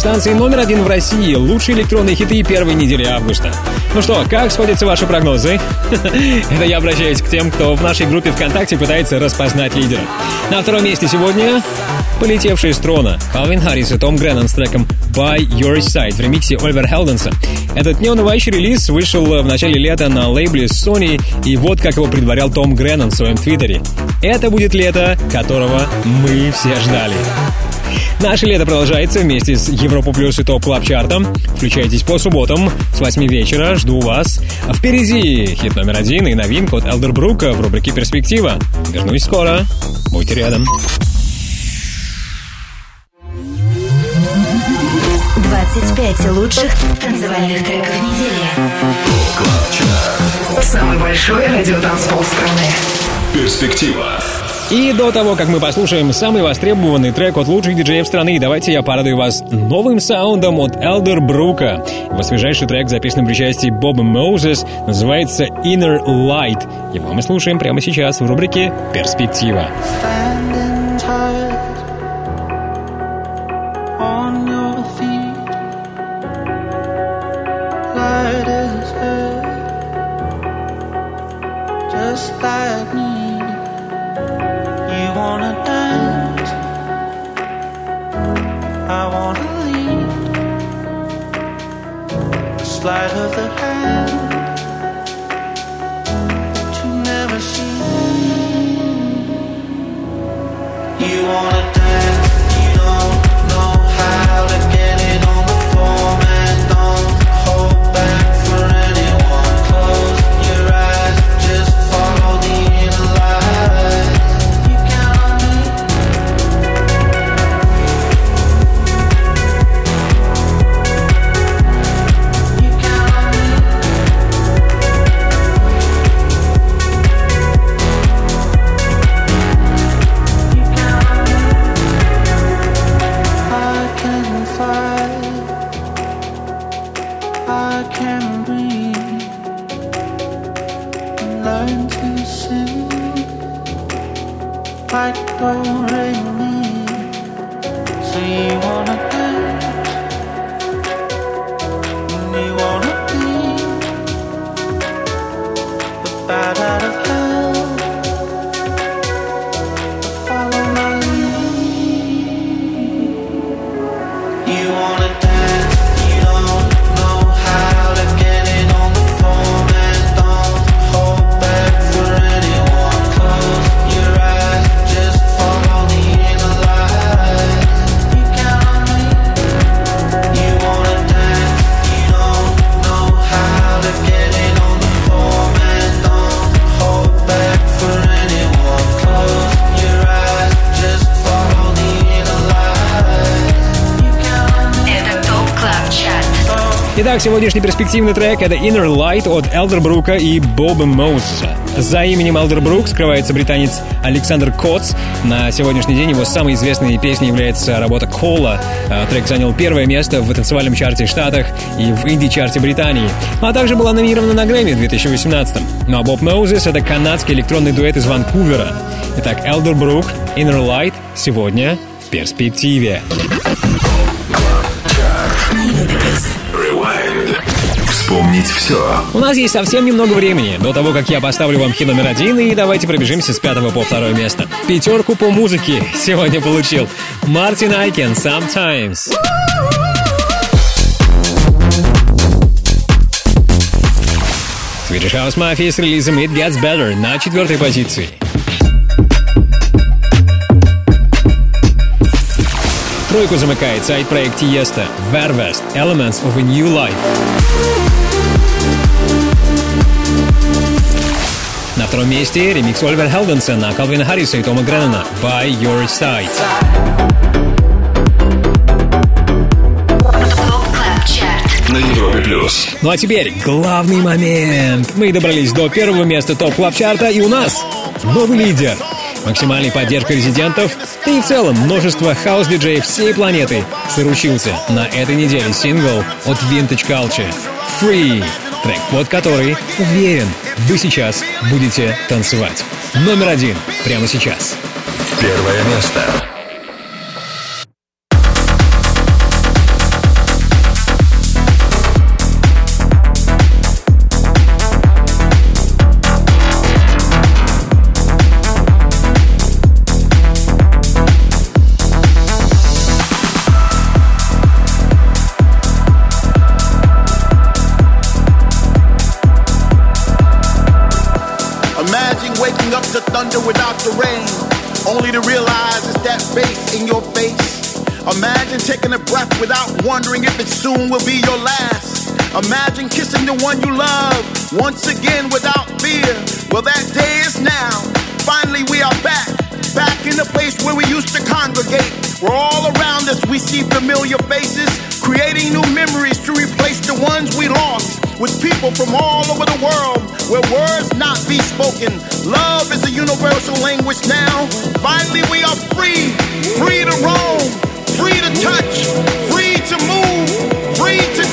Радиостанции номер один в России. Лучшие электронные хиты первой недели августа. Ну что, как сходятся ваши прогнозы? [LAUGHS] Это я обращаюсь к тем, кто в нашей группе ВКонтакте пытается распознать лидера. На втором месте сегодня полетевшие с трона Калвин Харрис и Том Греннон с треком By Your Side в ремиксе Оливер Хелденса. Этот неунывающий релиз вышел в начале лета на лейбле Sony, и вот как его предварял Том Греннон в своем твиттере. Это будет лето, которого мы все ждали. Наше лето продолжается вместе с Европа Плюс и Top Club Chart ом. Включайтесь по субботам с 8 вечера. Жду вас. Впереди хит номер один и новинка от Элдербрука в рубрике «Перспектива». Вернусь скоро. Будьте рядом. 25 лучших танцевальных треков недели. Самый большой радиотанцпол страны. Перспектива. И до того, как мы послушаем самый востребованный трек от лучших диджеев страны, давайте я порадую вас новым саундом от Элдер Брука. Его свежайший трек, записан при участии Боба Моузес, называется Inner Light. Его мы слушаем прямо сейчас в рубрике «Перспектива». Standing Сегодняшний перспективный трек — это Inner Light от Элдербрука и Боба Моузеса. За именем Элдербрук скрывается британец Александр Котс. На сегодняшний день его самой известной песней является работа «Cola». А, Трек занял первое место в танцевальном чарте Штатах и в инди-чарте Британии, а также была номинирована на Грэмми в 2018 Ну а Боб Моузес — это канадский электронный дуэт из Ванкувера. Итак, Элдербрук, Inner Light сегодня в перспективе. Вспомнить все. У нас есть совсем немного времени до того, как я поставлю вам хит номер один, и давайте пробежимся с пятого по второе место. Пятерку по музыке [LAUGHS] сегодня получил Мартин Айкен «Sometimes». Swedish House Mafia с релизом It Gets Better на четвертой позиции. Тройку замыкает сайт-проект Тиеста Vervest Elements of a New Life. Втором месте ремикс Оливер Хелденсона, Калвина Харриса и Тома Греннона «By Your Side». На Европе плюс. Ну а теперь главный момент. Мы добрались до первого места топ клаб чарта и у нас новый лидер. Максимальной поддержкой резидентов и в целом множество хаус-диджеев всей планеты заручился на этой неделе сингл от Vintage Culture «Free», трек под который, уверен, вы сейчас будете танцевать. Номер один прямо сейчас. Первое место. Up thunder without the rain, only to realize it's that face in your face. Imagine taking a breath without wondering if it soon will be your last. Imagine kissing the one you love once again without fear. Well, that day is now. Finally, we are back. Back in the place where we used to congregate. Where all around us we see familiar faces, creating new memories to replace the ones we lost. With people from all over the world, where words not be spoken. Love is a universal language now. Finally, we are free, free to roam, free to touch, free to move, free to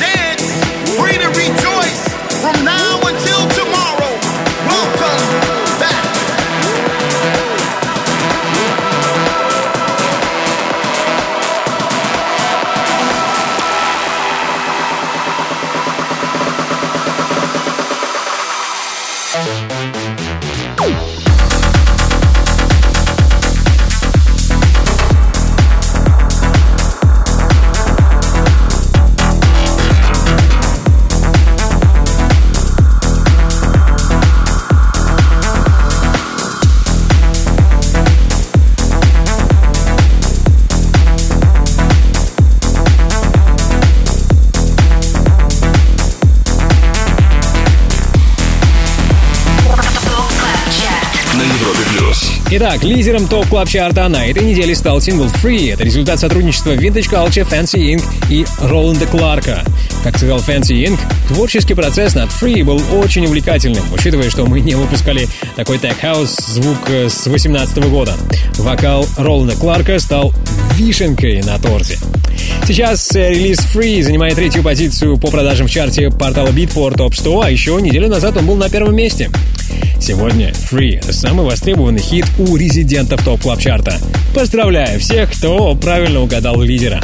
Итак, лидером топ клаб чарта на этой неделе стал сингл Free. Это результат сотрудничества Vintage Culture, Fancy Inc. и Роланда Кларка. Как сказал Fancy Inc., творческий процесс над Free был очень увлекательным, учитывая, что мы не выпускали такой тег-хаус звук э, с 2018 года. Вокал Роланда Кларка стал вишенкой на торте. Сейчас э, релиз Free занимает третью позицию по продажам в чарте портала Beatport Top 100, а еще неделю назад он был на первом месте. Сегодня Free — самый востребованный хит у резидентов Top Club Chart а Поздравляю всех, кто правильно угадал лидера.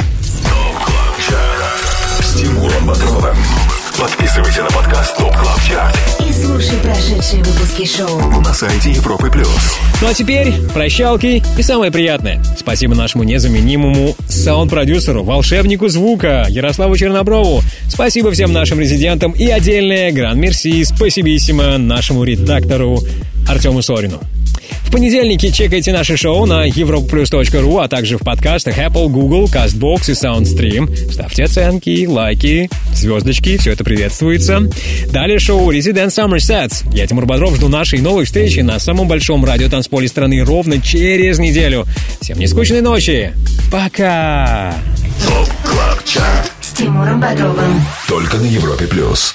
С Тимуром Бодровым. Подписывайся на подкаст Top Club Chart И слушай прошедшие выпуски шоу. на сайте Европы плюс. Ну а теперь прощалки и самое приятное. Спасибо нашему незаменимому саунд-продюсеру, волшебнику звука Ярославу Черноброву. Спасибо всем нашим резидентам и отдельное гран-мерси, спасибиссимо нашему редактору Артему Сорину. В понедельники чекайте наши шоу на europlus.ru, а также в подкастах Apple, Google, CastBox и SoundStream. Ставьте оценки, лайки, звездочки, все это приветствуется. Далее шоу Resident Summer Sets. Я, Тимур Бодров, жду нашей новой встречи на самом большом радиотанцполе страны ровно через неделю. Всем не скучной ночи. Пока! Только на Европе плюс.